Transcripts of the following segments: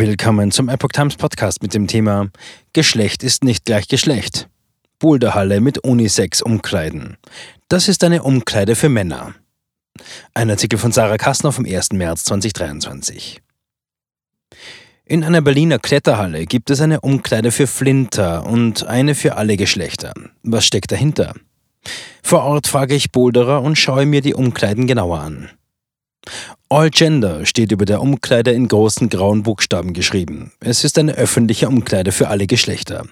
Willkommen zum Epoch Times Podcast mit dem Thema Geschlecht ist nicht gleich Geschlecht. Boulderhalle mit Unisex Umkleiden. Das ist eine Umkleide für Männer. Ein Artikel von Sarah Kastner vom 1. März 2023. In einer Berliner Kletterhalle gibt es eine Umkleide für Flinter und eine für alle Geschlechter. Was steckt dahinter? Vor Ort frage ich Boulderer und schaue mir die Umkleiden genauer an. All Gender steht über der Umkleide in großen grauen Buchstaben geschrieben. Es ist eine öffentliche Umkleide für alle Geschlechter.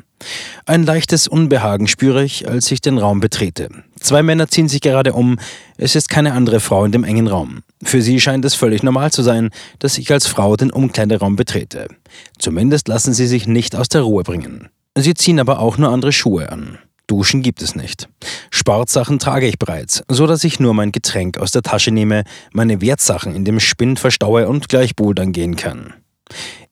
Ein leichtes Unbehagen spüre ich, als ich den Raum betrete. Zwei Männer ziehen sich gerade um. Es ist keine andere Frau in dem engen Raum. Für sie scheint es völlig normal zu sein, dass ich als Frau den Umkleideraum betrete. Zumindest lassen sie sich nicht aus der Ruhe bringen. Sie ziehen aber auch nur andere Schuhe an. Duschen gibt es nicht. Sportsachen trage ich bereits, so dass ich nur mein Getränk aus der Tasche nehme, meine Wertsachen in dem Spind verstaue und gleich bouldern gehen kann.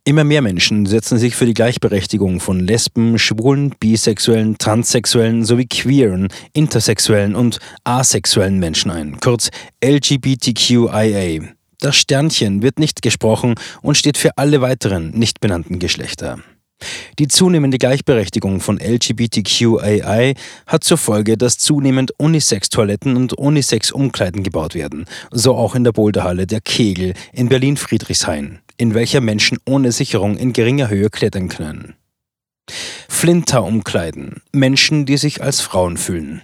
Immer mehr Menschen setzen sich für die Gleichberechtigung von Lesben, Schwulen, Bisexuellen, Transsexuellen sowie queeren, intersexuellen und asexuellen Menschen ein, kurz LGBTQIA. Das Sternchen wird nicht gesprochen und steht für alle weiteren nicht benannten Geschlechter. Die zunehmende Gleichberechtigung von LGBTQAI hat zur Folge, dass zunehmend Unisex-Toiletten und Unisex-Umkleiden gebaut werden, so auch in der Boulderhalle der Kegel in Berlin-Friedrichshain, in welcher Menschen ohne Sicherung in geringer Höhe klettern können. Flinter-Umkleiden, Menschen, die sich als Frauen fühlen.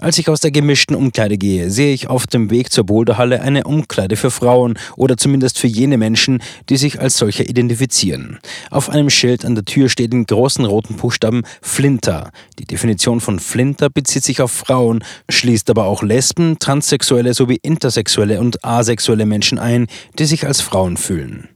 Als ich aus der gemischten Umkleide gehe, sehe ich auf dem Weg zur Boulderhalle eine Umkleide für Frauen oder zumindest für jene Menschen, die sich als solche identifizieren. Auf einem Schild an der Tür steht in großen roten Buchstaben Flinter. Die Definition von Flinter bezieht sich auf Frauen, schließt aber auch Lesben, Transsexuelle sowie intersexuelle und asexuelle Menschen ein, die sich als Frauen fühlen.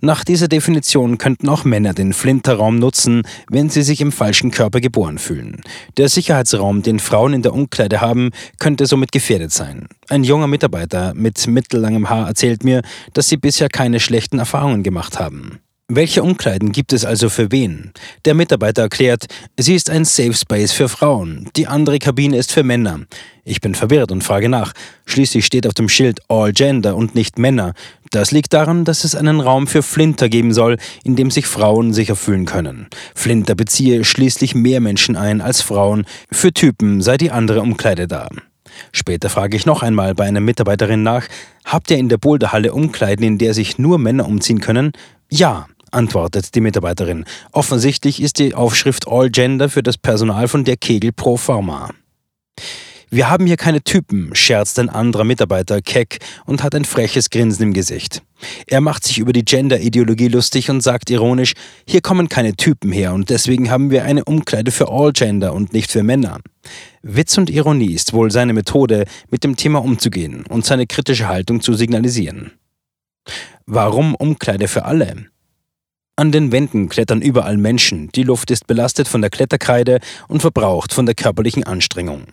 Nach dieser Definition könnten auch Männer den Flinterraum nutzen, wenn sie sich im falschen Körper geboren fühlen. Der Sicherheitsraum, den Frauen in der Umkleide haben, könnte somit gefährdet sein. Ein junger Mitarbeiter mit mittellangem Haar erzählt mir, dass sie bisher keine schlechten Erfahrungen gemacht haben. Welche Umkleiden gibt es also für wen? Der Mitarbeiter erklärt, sie ist ein Safe Space für Frauen, die andere Kabine ist für Männer. Ich bin verwirrt und frage nach. Schließlich steht auf dem Schild All Gender und nicht Männer. Das liegt daran, dass es einen Raum für Flinter geben soll, in dem sich Frauen sicher fühlen können. Flinter beziehe schließlich mehr Menschen ein als Frauen. Für Typen sei die andere Umkleide da. Später frage ich noch einmal bei einer Mitarbeiterin nach, habt ihr in der Boulderhalle Umkleiden, in der sich nur Männer umziehen können? Ja, antwortet die Mitarbeiterin. Offensichtlich ist die Aufschrift All Gender für das Personal von der Kegel pro forma. Wir haben hier keine Typen, scherzt ein anderer Mitarbeiter keck und hat ein freches Grinsen im Gesicht. Er macht sich über die Gender-Ideologie lustig und sagt ironisch, hier kommen keine Typen her und deswegen haben wir eine Umkleide für All Gender und nicht für Männer. Witz und Ironie ist wohl seine Methode, mit dem Thema umzugehen und seine kritische Haltung zu signalisieren. Warum Umkleide für alle? An den Wänden klettern überall Menschen, die Luft ist belastet von der Kletterkreide und verbraucht von der körperlichen Anstrengung.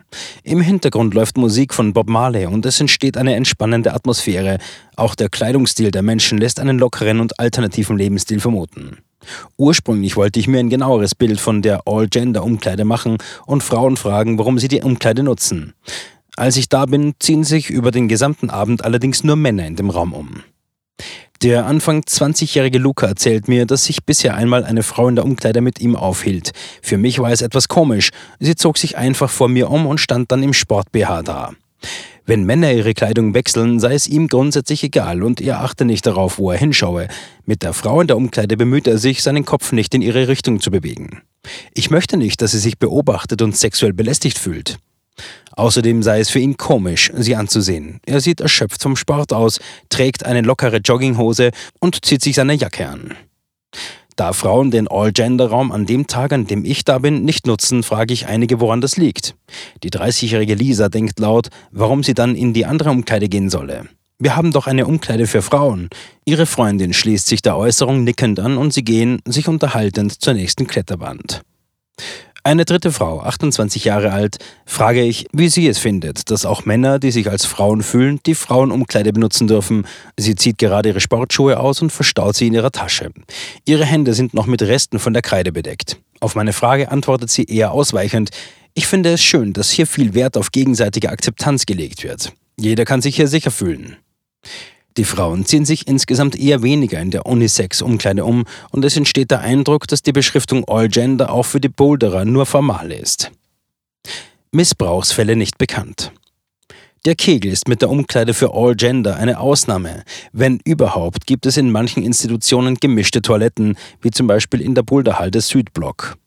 Im Hintergrund läuft Musik von Bob Marley und es entsteht eine entspannende Atmosphäre. Auch der Kleidungsstil der Menschen lässt einen lockeren und alternativen Lebensstil vermuten. Ursprünglich wollte ich mir ein genaueres Bild von der All-Gender-Umkleide machen und Frauen fragen, warum sie die Umkleide nutzen. Als ich da bin, ziehen sich über den gesamten Abend allerdings nur Männer in dem Raum um. Der Anfang 20-jährige Luca erzählt mir, dass sich bisher einmal eine Frau in der Umkleide mit ihm aufhielt. Für mich war es etwas komisch. Sie zog sich einfach vor mir um und stand dann im Sport-BH da. Wenn Männer ihre Kleidung wechseln, sei es ihm grundsätzlich egal und er achte nicht darauf, wo er hinschaue. Mit der Frau in der Umkleide bemüht er sich, seinen Kopf nicht in ihre Richtung zu bewegen. Ich möchte nicht, dass sie sich beobachtet und sexuell belästigt fühlt. Außerdem sei es für ihn komisch, sie anzusehen. Er sieht erschöpft vom Sport aus, trägt eine lockere Jogginghose und zieht sich seine Jacke an. Da Frauen den All-Gender-Raum an dem Tag, an dem ich da bin, nicht nutzen, frage ich einige, woran das liegt. Die 30-jährige Lisa denkt laut, warum sie dann in die andere Umkleide gehen solle. Wir haben doch eine Umkleide für Frauen. Ihre Freundin schließt sich der Äußerung nickend an und sie gehen, sich unterhaltend, zur nächsten Kletterband. Eine dritte Frau, 28 Jahre alt, frage ich, wie sie es findet, dass auch Männer, die sich als Frauen fühlen, die Frauenumkleide benutzen dürfen. Sie zieht gerade ihre Sportschuhe aus und verstaut sie in ihrer Tasche. Ihre Hände sind noch mit Resten von der Kreide bedeckt. Auf meine Frage antwortet sie eher ausweichend, ich finde es schön, dass hier viel Wert auf gegenseitige Akzeptanz gelegt wird. Jeder kann sich hier sicher fühlen. Die Frauen ziehen sich insgesamt eher weniger in der Unisex-Umkleide um und es entsteht der Eindruck, dass die Beschriftung All Gender auch für die Boulderer nur formal ist. Missbrauchsfälle nicht bekannt. Der Kegel ist mit der Umkleide für All Gender eine Ausnahme. Wenn überhaupt, gibt es in manchen Institutionen gemischte Toiletten, wie zum Beispiel in der Boulderhalde Südblock.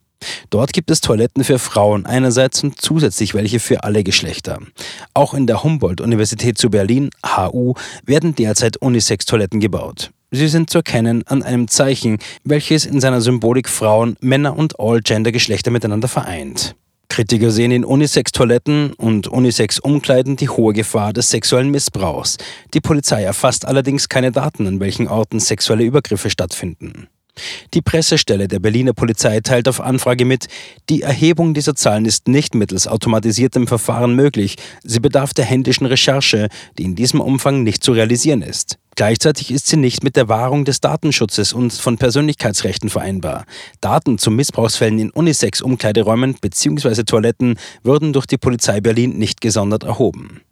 Dort gibt es Toiletten für Frauen einerseits und zusätzlich welche für alle Geschlechter. Auch in der Humboldt-Universität zu Berlin, HU, werden derzeit Unisex-Toiletten gebaut. Sie sind zu erkennen an einem Zeichen, welches in seiner Symbolik Frauen, Männer und All-Gender-Geschlechter miteinander vereint. Kritiker sehen in Unisex-Toiletten und Unisex-Umkleiden die hohe Gefahr des sexuellen Missbrauchs. Die Polizei erfasst allerdings keine Daten, an welchen Orten sexuelle Übergriffe stattfinden. Die Pressestelle der Berliner Polizei teilt auf Anfrage mit, die Erhebung dieser Zahlen ist nicht mittels automatisiertem Verfahren möglich. Sie bedarf der händischen Recherche, die in diesem Umfang nicht zu realisieren ist. Gleichzeitig ist sie nicht mit der Wahrung des Datenschutzes und von Persönlichkeitsrechten vereinbar. Daten zu Missbrauchsfällen in Unisex-Umkleideräumen bzw. Toiletten würden durch die Polizei Berlin nicht gesondert erhoben.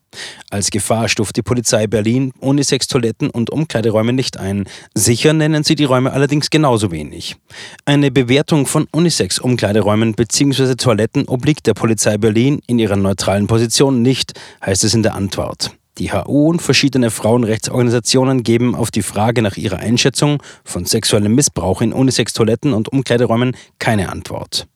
Als Gefahr stuft die Polizei Berlin Unisex-Toiletten und Umkleideräume nicht ein. Sicher nennen sie die Räume allerdings genauso wenig. Eine Bewertung von Unisex-Umkleideräumen bzw. Toiletten obliegt der Polizei Berlin in ihrer neutralen Position nicht, heißt es in der Antwort. Die HU und verschiedene Frauenrechtsorganisationen geben auf die Frage nach ihrer Einschätzung von sexuellem Missbrauch in Unisex-Toiletten und Umkleideräumen keine Antwort.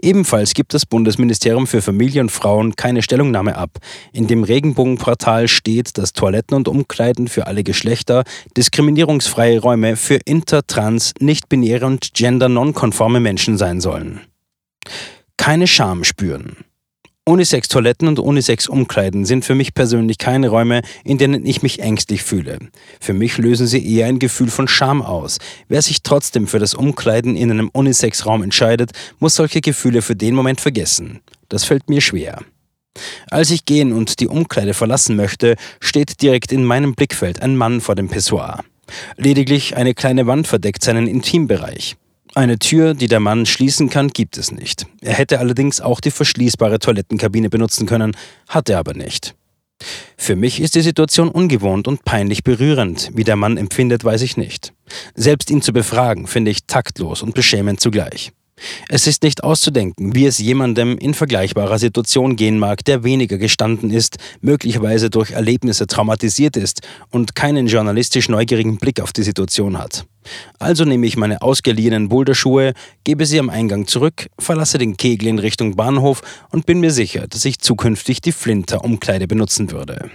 Ebenfalls gibt das Bundesministerium für Familie und Frauen keine Stellungnahme ab. In dem Regenbogenportal steht, dass Toiletten und Umkleiden für alle Geschlechter diskriminierungsfreie Räume für inter, trans, nicht-binäre und gender-nonkonforme Menschen sein sollen. Keine Scham spüren. Unisex-Toiletten und Unisex-Umkleiden sind für mich persönlich keine Räume, in denen ich mich ängstlich fühle. Für mich lösen sie eher ein Gefühl von Scham aus. Wer sich trotzdem für das Umkleiden in einem Unisex-Raum entscheidet, muss solche Gefühle für den Moment vergessen. Das fällt mir schwer. Als ich gehen und die Umkleide verlassen möchte, steht direkt in meinem Blickfeld ein Mann vor dem Pissoir. Lediglich eine kleine Wand verdeckt seinen Intimbereich. Eine Tür, die der Mann schließen kann, gibt es nicht. Er hätte allerdings auch die verschließbare Toilettenkabine benutzen können, hat er aber nicht. Für mich ist die Situation ungewohnt und peinlich berührend. Wie der Mann empfindet, weiß ich nicht. Selbst ihn zu befragen, finde ich taktlos und beschämend zugleich. Es ist nicht auszudenken, wie es jemandem in vergleichbarer Situation gehen mag, der weniger gestanden ist, möglicherweise durch Erlebnisse traumatisiert ist und keinen journalistisch neugierigen Blick auf die Situation hat. Also nehme ich meine ausgeliehenen Boulderschuhe, gebe sie am Eingang zurück, verlasse den Kegel in Richtung Bahnhof und bin mir sicher, dass ich zukünftig die Flinter-Umkleide benutzen würde.